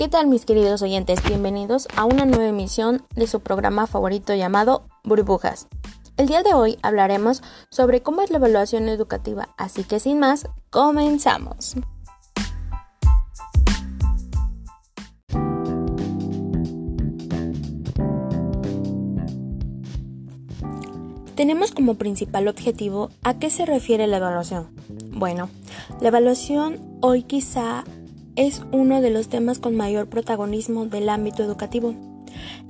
¿Qué tal mis queridos oyentes? Bienvenidos a una nueva emisión de su programa favorito llamado Burbujas. El día de hoy hablaremos sobre cómo es la evaluación educativa, así que sin más, comenzamos. Tenemos como principal objetivo a qué se refiere la evaluación. Bueno, la evaluación hoy quizá es uno de los temas con mayor protagonismo del ámbito educativo,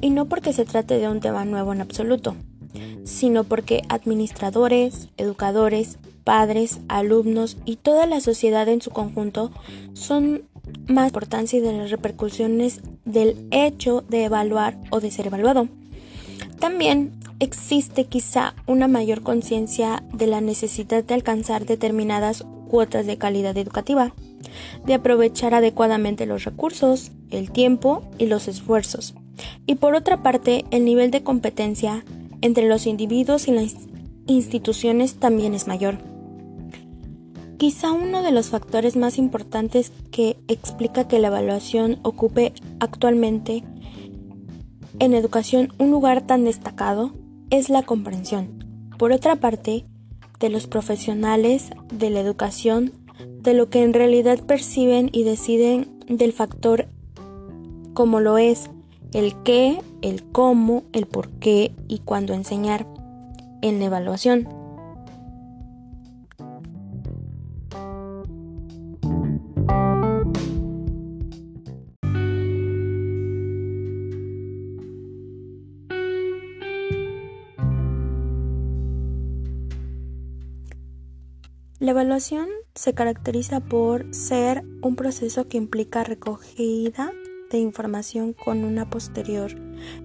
y no porque se trate de un tema nuevo en absoluto, sino porque administradores, educadores, padres, alumnos y toda la sociedad en su conjunto son más importancia de las repercusiones del hecho de evaluar o de ser evaluado. También existe quizá una mayor conciencia de la necesidad de alcanzar determinadas cuotas de calidad educativa de aprovechar adecuadamente los recursos, el tiempo y los esfuerzos. Y por otra parte, el nivel de competencia entre los individuos y las instituciones también es mayor. Quizá uno de los factores más importantes que explica que la evaluación ocupe actualmente en educación un lugar tan destacado es la comprensión. Por otra parte, de los profesionales de la educación de lo que en realidad perciben y deciden del factor como lo es el qué, el cómo, el por qué y cuándo enseñar en la evaluación. La evaluación se caracteriza por ser un proceso que implica recogida de información con una posterior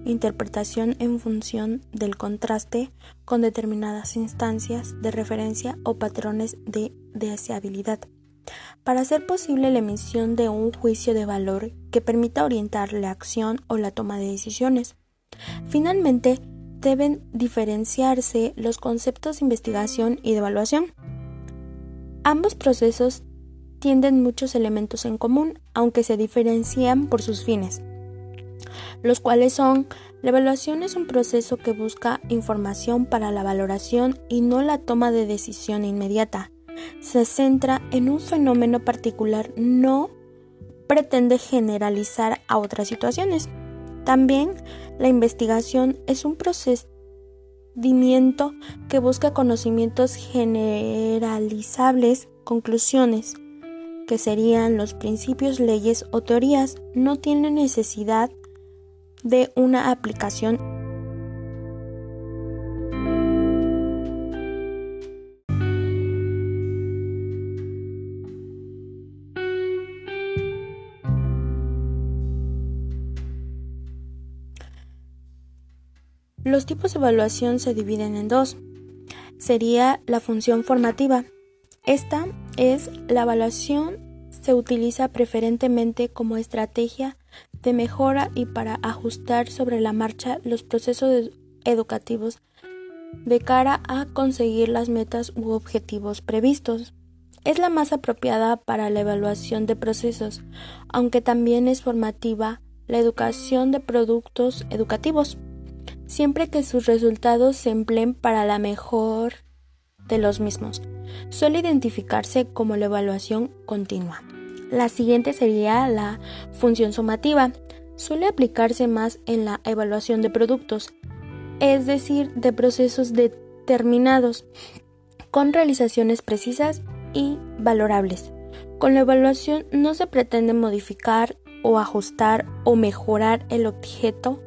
interpretación en función del contraste con determinadas instancias de referencia o patrones de deseabilidad. Para hacer posible la emisión de un juicio de valor que permita orientar la acción o la toma de decisiones. Finalmente, deben diferenciarse los conceptos de investigación y de evaluación. Ambos procesos tienen muchos elementos en común, aunque se diferencian por sus fines, los cuales son la evaluación es un proceso que busca información para la valoración y no la toma de decisión inmediata. Se centra en un fenómeno particular, no pretende generalizar a otras situaciones. También la investigación es un proceso que busca conocimientos generalizables, conclusiones, que serían los principios, leyes o teorías, no tiene necesidad de una aplicación Los tipos de evaluación se dividen en dos. Sería la función formativa. Esta es la evaluación se utiliza preferentemente como estrategia de mejora y para ajustar sobre la marcha los procesos educativos de cara a conseguir las metas u objetivos previstos. Es la más apropiada para la evaluación de procesos, aunque también es formativa la educación de productos educativos siempre que sus resultados se empleen para la mejor de los mismos. Suele identificarse como la evaluación continua. La siguiente sería la función sumativa. Suele aplicarse más en la evaluación de productos, es decir, de procesos determinados, con realizaciones precisas y valorables. Con la evaluación no se pretende modificar o ajustar o mejorar el objeto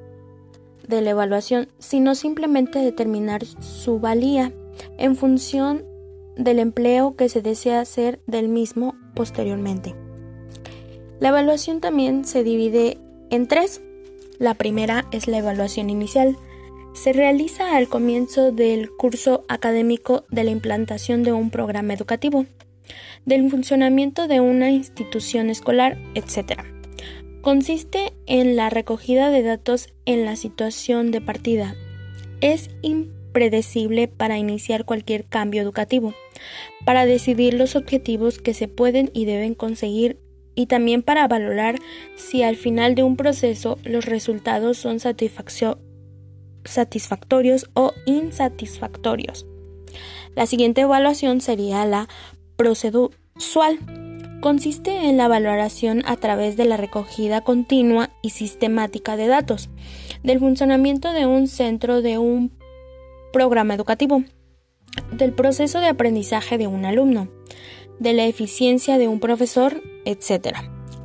de la evaluación, sino simplemente determinar su valía en función del empleo que se desea hacer del mismo posteriormente. La evaluación también se divide en tres. La primera es la evaluación inicial. Se realiza al comienzo del curso académico de la implantación de un programa educativo, del funcionamiento de una institución escolar, etc. Consiste en la recogida de datos en la situación de partida. Es impredecible para iniciar cualquier cambio educativo, para decidir los objetivos que se pueden y deben conseguir y también para valorar si al final de un proceso los resultados son satisfactorios o insatisfactorios. La siguiente evaluación sería la procedural. Consiste en la valoración a través de la recogida continua y sistemática de datos del funcionamiento de un centro de un programa educativo, del proceso de aprendizaje de un alumno, de la eficiencia de un profesor, etc.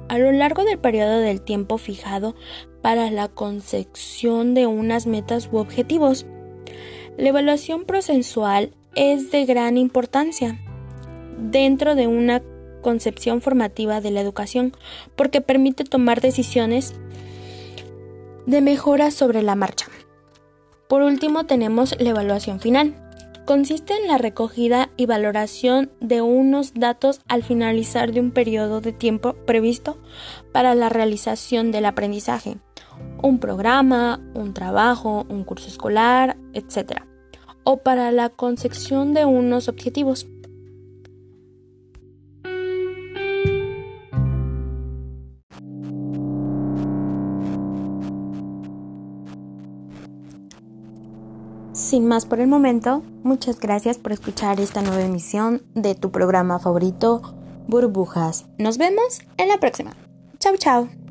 A lo largo del periodo del tiempo fijado para la concepción de unas metas u objetivos. La evaluación procesual es de gran importancia dentro de una concepción formativa de la educación porque permite tomar decisiones de mejora sobre la marcha. Por último tenemos la evaluación final. Consiste en la recogida y valoración de unos datos al finalizar de un periodo de tiempo previsto para la realización del aprendizaje, un programa, un trabajo, un curso escolar, etc. o para la concepción de unos objetivos. Sin más por el momento, muchas gracias por escuchar esta nueva emisión de tu programa favorito, Burbujas. Nos vemos en la próxima. Chao, chao.